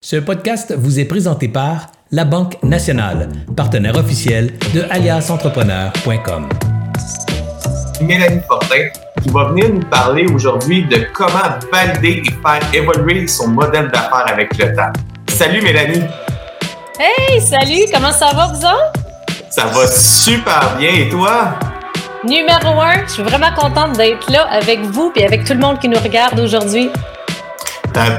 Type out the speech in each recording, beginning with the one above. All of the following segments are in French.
Ce podcast vous est présenté par La Banque Nationale, partenaire officiel de aliasentrepreneur.com. Mélanie Fortin qui va venir nous parler aujourd'hui de comment valider et faire évoluer son modèle d'affaires avec le temps. Salut Mélanie! Hey, salut! Comment ça va, vous autres? Ça va super bien, et toi? Numéro un, je suis vraiment contente d'être là avec vous et avec tout le monde qui nous regarde aujourd'hui.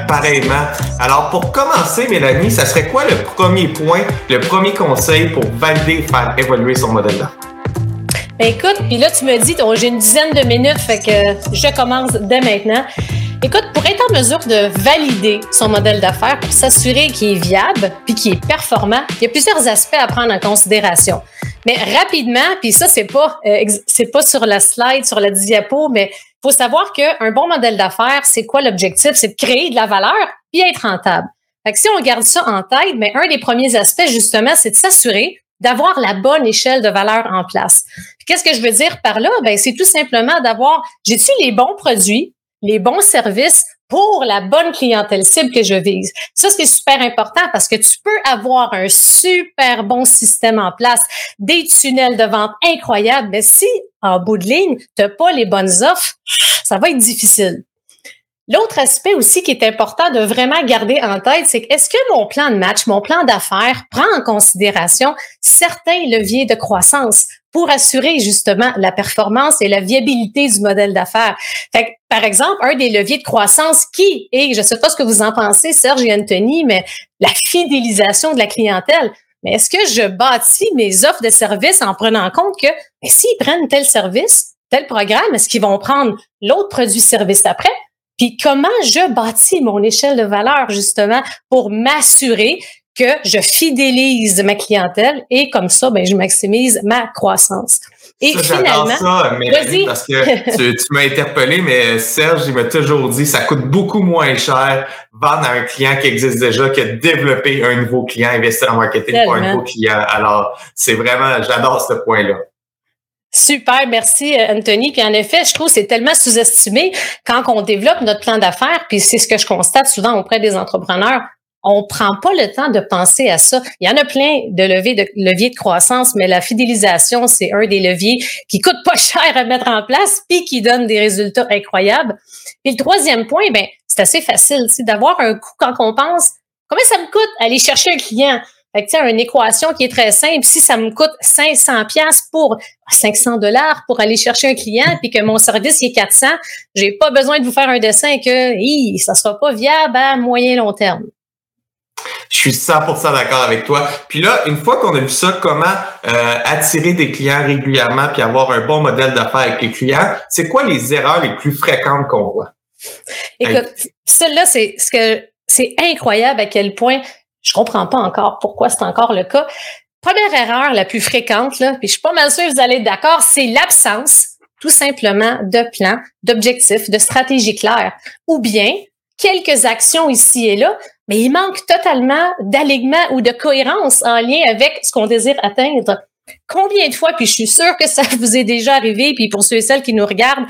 Pareillement. Alors, pour commencer, Mélanie, ça serait quoi le premier point, le premier conseil pour valider faire évoluer son modèle d'affaires? Ben écoute, puis là, tu me dis, oh, j'ai une dizaine de minutes, fait que je commence dès maintenant. Écoute, pour être en mesure de valider son modèle d'affaires, pour s'assurer qu'il est viable puis qu'il est performant, il y a plusieurs aspects à prendre en considération. Mais rapidement, puis ça, c'est pas, euh, c'est pas sur la slide, sur la diapo, mais faut savoir qu'un bon modèle d'affaires, c'est quoi l'objectif? C'est de créer de la valeur puis être rentable. Fait que si on garde ça en tête, mais un des premiers aspects, justement, c'est de s'assurer d'avoir la bonne échelle de valeur en place. Qu'est-ce que je veux dire par là? Ben, c'est tout simplement d'avoir, j'ai-tu les bons produits, les bons services pour la bonne clientèle cible que je vise. Ça, c'est super important parce que tu peux avoir un super bon système en place, des tunnels de vente incroyables, mais si, en bout de ligne, tu n'as pas les bonnes offres, ça va être difficile. L'autre aspect aussi qui est important de vraiment garder en tête, c'est est-ce que mon plan de match, mon plan d'affaires prend en considération certains leviers de croissance pour assurer justement la performance et la viabilité du modèle d'affaires? Par exemple, un des leviers de croissance qui est, je ne sais pas ce que vous en pensez, Serge et Anthony, mais la fidélisation de la clientèle. Mais est-ce que je bâtis mes offres de services en prenant en compte que s'ils prennent tel service, tel programme, est-ce qu'ils vont prendre l'autre produit-service après? Puis comment je bâtis mon échelle de valeur justement pour m'assurer que je fidélise ma clientèle et comme ça, ben, je maximise ma croissance? Et ça, finalement, ça, Mélanie, parce que tu, tu m'as interpellé, mais Serge, il m'a toujours dit, ça coûte beaucoup moins cher vendre à un client qui existe déjà que développer un nouveau client, investir en marketing pour un nouveau client. Alors, c'est vraiment, j'adore ce point-là. Super, merci euh, Anthony. Puis en effet, je trouve que c'est tellement sous-estimé quand on développe notre plan d'affaires, puis c'est ce que je constate souvent auprès des entrepreneurs. On prend pas le temps de penser à ça. Il y en a plein de leviers de, croissance, mais la fidélisation, c'est un des leviers qui coûte pas cher à mettre en place, puis qui donne des résultats incroyables. Puis le troisième point, ben c'est assez facile, c'est d'avoir un coût quand on pense combien ça me coûte aller chercher un client? Fait que, une équation qui est très simple. Si ça me coûte 500 pièces pour 500 dollars pour aller chercher un client, puis que mon service est 400, j'ai pas besoin de vous faire un dessin que hi, ça sera pas viable à moyen long terme. Je suis 100% d'accord avec toi. Puis là, une fois qu'on a vu ça, comment euh, attirer des clients régulièrement puis avoir un bon modèle d'affaires avec les clients, c'est quoi les erreurs les plus fréquentes qu'on voit? Écoute, celle-là, c'est ce que c'est incroyable à quel point je comprends pas encore pourquoi c'est encore le cas. Première erreur la plus fréquente, là, puis je suis pas mal sûre que vous allez être d'accord, c'est l'absence tout simplement de plan, d'objectifs, de stratégie claire, ou bien quelques actions ici et là, mais il manque totalement d'alignement ou de cohérence en lien avec ce qu'on désire atteindre. Combien de fois, puis je suis sûre que ça vous est déjà arrivé, puis pour ceux et celles qui nous regardent,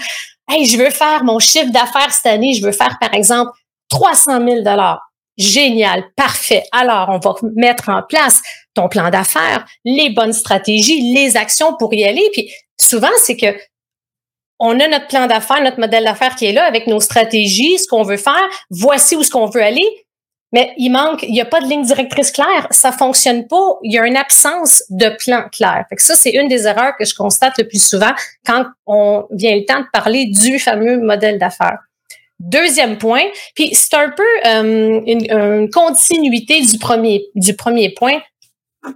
hey, je veux faire mon chiffre d'affaires cette année, je veux faire par exemple 300 000 dollars. Génial, parfait. Alors, on va mettre en place ton plan d'affaires, les bonnes stratégies, les actions pour y aller. Puis souvent, c'est que on a notre plan d'affaires, notre modèle d'affaires qui est là avec nos stratégies, ce qu'on veut faire. Voici où ce qu'on veut aller. Mais il manque, il n'y a pas de ligne directrice claire, ça fonctionne pas, il y a une absence de plan clair. Fait que ça, c'est une des erreurs que je constate le plus souvent quand on vient le temps de parler du fameux modèle d'affaires. Deuxième point, puis c'est un peu euh, une, continuité du premier, du premier point,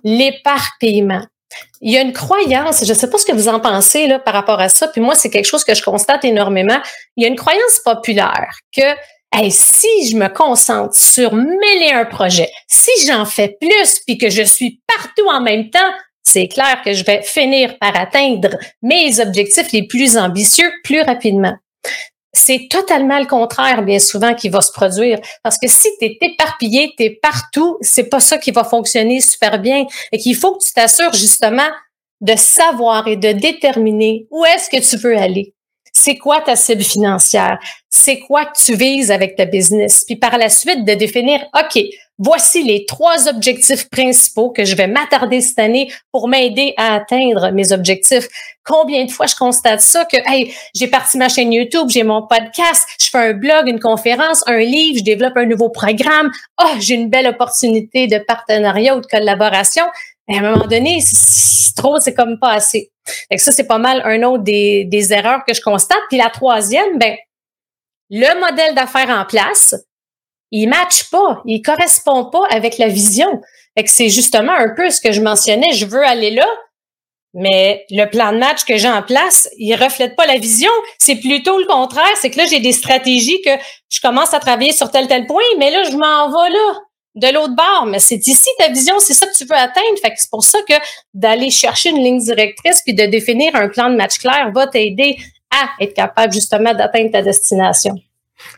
l'éparpillement. Il y a une croyance, je ne sais pas ce que vous en pensez là, par rapport à ça, puis moi, c'est quelque chose que je constate énormément. Il y a une croyance populaire que si je me concentre sur mêler un projet, si j'en fais plus, puis que je suis partout en même temps, c'est clair que je vais finir par atteindre mes objectifs les plus ambitieux plus rapidement c'est totalement le contraire, bien souvent, qui va se produire. Parce que si tu es éparpillé, tu es partout, c'est pas ça qui va fonctionner super bien. Et qu'il faut que tu t'assures justement de savoir et de déterminer où est-ce que tu veux aller. C'est quoi ta cible financière? C'est quoi que tu vises avec ta business? Puis par la suite, de définir, OK, voici les trois objectifs principaux que je vais m'attarder cette année pour m'aider à atteindre mes objectifs. Combien de fois je constate ça que, hey, j'ai parti ma chaîne YouTube, j'ai mon podcast, je fais un blog, une conférence, un livre, je développe un nouveau programme. Oh, j'ai une belle opportunité de partenariat ou de collaboration. Mais à un moment donné, trop, c'est comme pas assez. Fait ça, c'est pas mal un autre des, des erreurs que je constate. Puis la troisième, ben, le modèle d'affaires en place, il matche pas, il correspond pas avec la vision. Fait c'est justement un peu ce que je mentionnais, je veux aller là, mais le plan de match que j'ai en place, il reflète pas la vision. C'est plutôt le contraire. C'est que là, j'ai des stratégies que je commence à travailler sur tel tel point, mais là, je m'en vais là, de l'autre bord. Mais c'est ici ta vision, c'est ça que tu veux atteindre. Fait que c'est pour ça que d'aller chercher une ligne directrice puis de définir un plan de match clair va t'aider à être capable justement d'atteindre ta destination.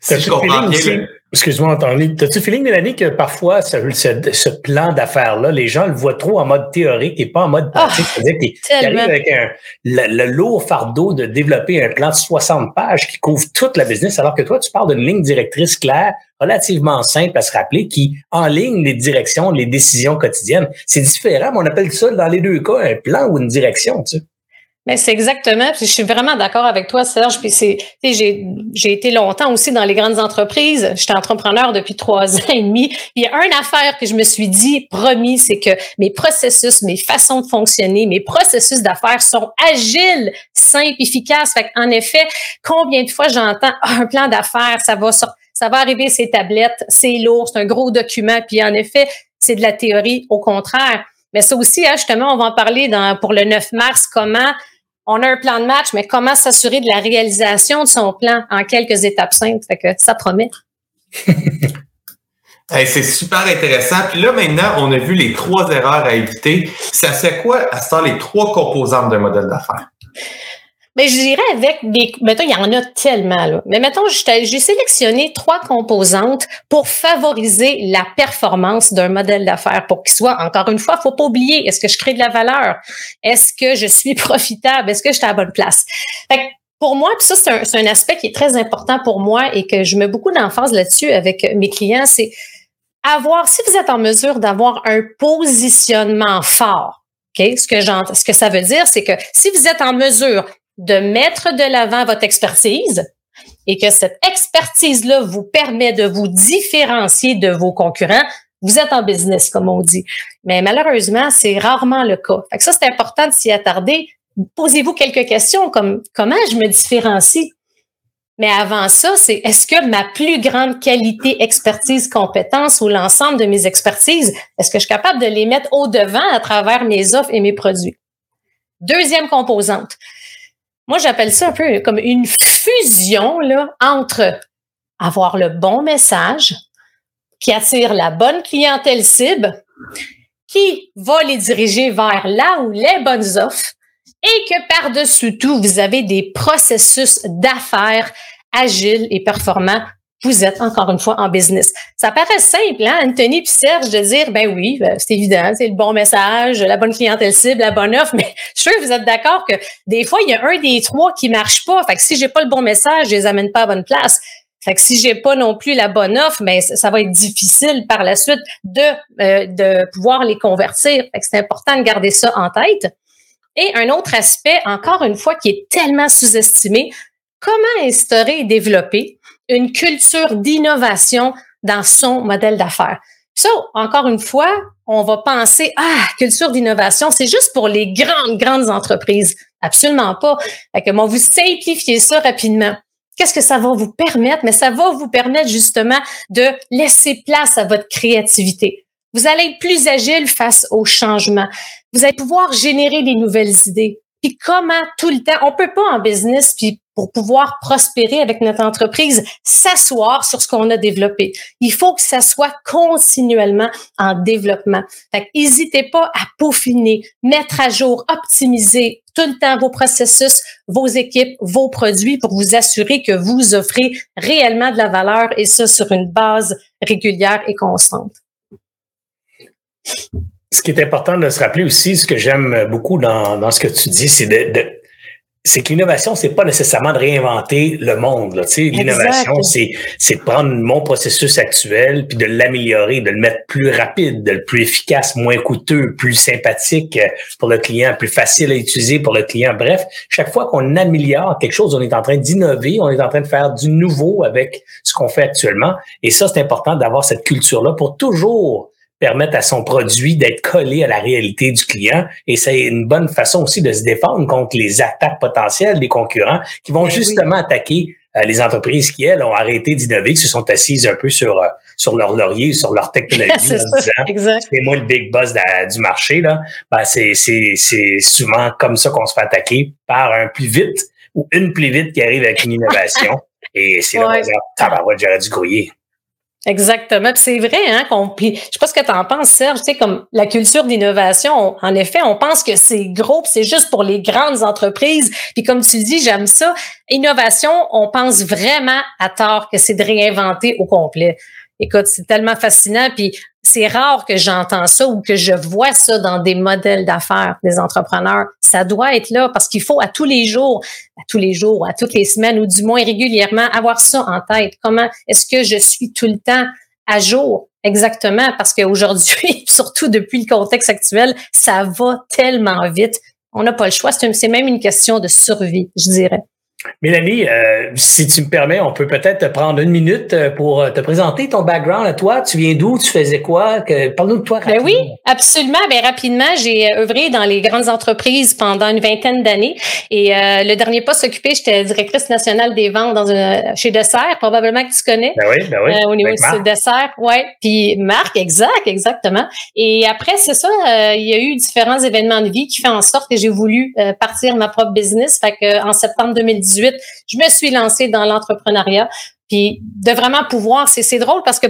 Si je comprends bien, Excuse-moi, T'as-tu feeling, Mélanie, que parfois, ce, ce, plan d'affaires-là, les gens le voient trop en mode théorique et pas en mode pratique? Ah, C'est-à-dire qu'ils avec le, lourd fardeau de développer un plan de 60 pages qui couvre toute la business, alors que toi, tu parles d'une ligne directrice claire, relativement simple à se rappeler, qui enligne les directions, les décisions quotidiennes. C'est différent, mais on appelle ça dans les deux cas un plan ou une direction, tu sais. Mais c'est exactement, je suis vraiment d'accord avec toi, Serge. Puis c'est, j'ai, j'ai été longtemps aussi dans les grandes entreprises. J'étais entrepreneur depuis trois ans et demi. Il y a une affaire que je me suis dit, promis, c'est que mes processus, mes façons de fonctionner, mes processus d'affaires sont agiles, simples, efficaces. Fait en effet, combien de fois j'entends un plan d'affaires, ça va ça va arriver ces tablettes, c'est lourd, c'est un gros document. Puis en effet, c'est de la théorie. Au contraire. Mais ça aussi, hein, justement, on va en parler dans, pour le 9 mars, comment on a un plan de match, mais comment s'assurer de la réalisation de son plan en quelques étapes simples? Ça promet. c'est super intéressant. Puis là, maintenant, on a vu les trois erreurs à éviter. Ça fait quoi à ce les trois composantes d'un modèle d'affaires? Mais je dirais avec des. Mettons, il y en a tellement, là. Mais mettons, j'ai sélectionné trois composantes pour favoriser la performance d'un modèle d'affaires pour qu'il soit, encore une fois, faut pas oublier, est-ce que je crée de la valeur? Est-ce que je suis profitable? Est-ce que je suis à la bonne place? Fait pour moi, puis ça, c'est un, un, aspect qui est très important pour moi et que je mets beaucoup d'emphase là-dessus avec mes clients, c'est avoir, si vous êtes en mesure d'avoir un positionnement fort, OK? Ce que ce que ça veut dire, c'est que si vous êtes en mesure de mettre de l'avant votre expertise et que cette expertise-là vous permet de vous différencier de vos concurrents, vous êtes en business, comme on dit. Mais malheureusement, c'est rarement le cas. Fait que ça, c'est important de s'y attarder. Posez-vous quelques questions comme comment je me différencie? Mais avant ça, c'est est-ce que ma plus grande qualité, expertise, compétence ou l'ensemble de mes expertises, est-ce que je suis capable de les mettre au devant à travers mes offres et mes produits? Deuxième composante, moi, j'appelle ça un peu comme une fusion là, entre avoir le bon message qui attire la bonne clientèle cible, qui va les diriger vers là où les bonnes offres et que par-dessus tout, vous avez des processus d'affaires agiles et performants vous êtes encore une fois en business. Ça paraît simple, hein, Anthony puis Serge, de dire, ben oui, ben, c'est évident, c'est le bon message, la bonne clientèle cible, la bonne offre, mais je suis sûr que vous êtes d'accord que des fois, il y a un des trois qui marche pas. Fait que si j'ai pas le bon message, je les amène pas à bonne place. Fait que si j'ai pas non plus la bonne offre, mais ben, ça va être difficile par la suite de, euh, de pouvoir les convertir. Fait que c'est important de garder ça en tête. Et un autre aspect, encore une fois, qui est tellement sous-estimé, comment instaurer et développer une culture d'innovation dans son modèle d'affaires. Ça, encore une fois, on va penser, ah, culture d'innovation, c'est juste pour les grandes, grandes entreprises. Absolument pas. Fait que, vous simplifier ça rapidement. Qu'est-ce que ça va vous permettre? Mais ça va vous permettre justement de laisser place à votre créativité. Vous allez être plus agile face au changement. Vous allez pouvoir générer des nouvelles idées. Puis comment tout le temps, on peut pas en business puis pour pouvoir prospérer avec notre entreprise, s'asseoir sur ce qu'on a développé. Il faut que ça soit continuellement en développement. Fait n'hésitez pas à peaufiner, mettre à jour, optimiser tout le temps vos processus, vos équipes, vos produits pour vous assurer que vous offrez réellement de la valeur et ça sur une base régulière et constante. Ce qui est important de se rappeler aussi, ce que j'aime beaucoup dans, dans ce que tu dis, c'est de c'est que l'innovation, c'est pas nécessairement de réinventer le monde. L'innovation, c'est, c'est de prendre mon processus actuel puis de l'améliorer, de le mettre plus rapide, de le plus efficace, moins coûteux, plus sympathique pour le client, plus facile à utiliser pour le client. Bref, chaque fois qu'on améliore quelque chose, on est en train d'innover, on est en train de faire du nouveau avec ce qu'on fait actuellement. Et ça, c'est important d'avoir cette culture-là pour toujours permettre à son produit d'être collé à la réalité du client. Et c'est une bonne façon aussi de se défendre contre les attaques potentielles des concurrents qui vont eh justement attaquer euh, les entreprises qui, elles, ont arrêté d'innover, qui se sont assises un peu sur, euh, sur leur laurier, sur leur technologie, en disant, c'est moi le big boss du marché. là. Ben, c'est, c'est, souvent comme ça qu'on se fait attaquer par un plus vite ou une plus vite qui arrive avec une innovation. Et c'est là qu'on dit, tabarouette, j'aurais dû grouiller. Exactement. c'est vrai, hein, qu'on, je sais pas ce que tu en penses, Serge, tu sais, comme la culture d'innovation, en effet, on pense que c'est gros, c'est juste pour les grandes entreprises. Puis comme tu dis, j'aime ça. Innovation, on pense vraiment à tort que c'est de réinventer au complet. Écoute, c'est tellement fascinant. Puis c'est rare que j'entends ça ou que je vois ça dans des modèles d'affaires des entrepreneurs. Ça doit être là parce qu'il faut à tous les jours, à tous les jours, à toutes les semaines ou du moins régulièrement avoir ça en tête. Comment est-ce que je suis tout le temps à jour? Exactement, parce qu'aujourd'hui, surtout depuis le contexte actuel, ça va tellement vite. On n'a pas le choix. C'est même une question de survie, je dirais. Mélanie, euh, si tu me permets, on peut peut-être te prendre une minute euh, pour euh, te présenter ton background à toi. Tu viens d'où? Tu faisais quoi? Parle-nous de toi rapidement. Ben oui, absolument. Ben rapidement, j'ai œuvré dans les grandes entreprises pendant une vingtaine d'années. Et le dernier poste occupé, j'étais directrice nationale des ventes dans une, chez Dessert, probablement que tu connais. Ben oui, ben oui. au niveau de Dessert, ouais. Puis Marc, exact, exactement. Et après, c'est ça, il y a eu différents événements de vie qui font en sorte que j'ai voulu partir ma propre business. Fait que en septembre 2018, je me suis lancée dans l'entrepreneuriat. Puis de vraiment pouvoir, c'est drôle parce que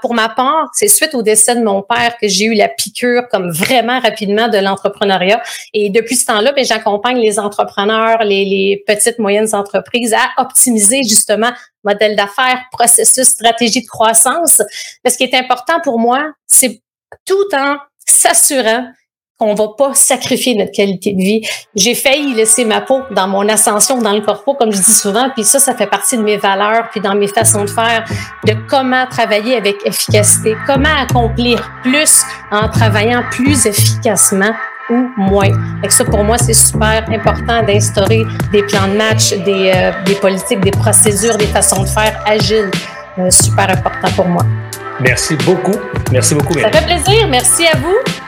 pour ma part, c'est suite au décès de mon père que j'ai eu la piqûre comme vraiment rapidement de l'entrepreneuriat. Et depuis ce temps-là, ben, j'accompagne les entrepreneurs, les, les petites moyennes entreprises à optimiser justement modèle d'affaires, processus, stratégie de croissance. Mais ce qui est important pour moi, c'est tout en s'assurant qu'on va pas sacrifier notre qualité de vie. J'ai failli laisser ma peau dans mon ascension dans le corpo, comme je dis souvent, puis ça, ça fait partie de mes valeurs, puis dans mes façons de faire, de comment travailler avec efficacité, comment accomplir plus en travaillant plus efficacement ou moins. Et ça, pour moi, c'est super important d'instaurer des plans de match, des, euh, des politiques, des procédures, des façons de faire agiles. Euh, super important pour moi. Merci beaucoup. Merci beaucoup. Ça fait plaisir. Merci à vous.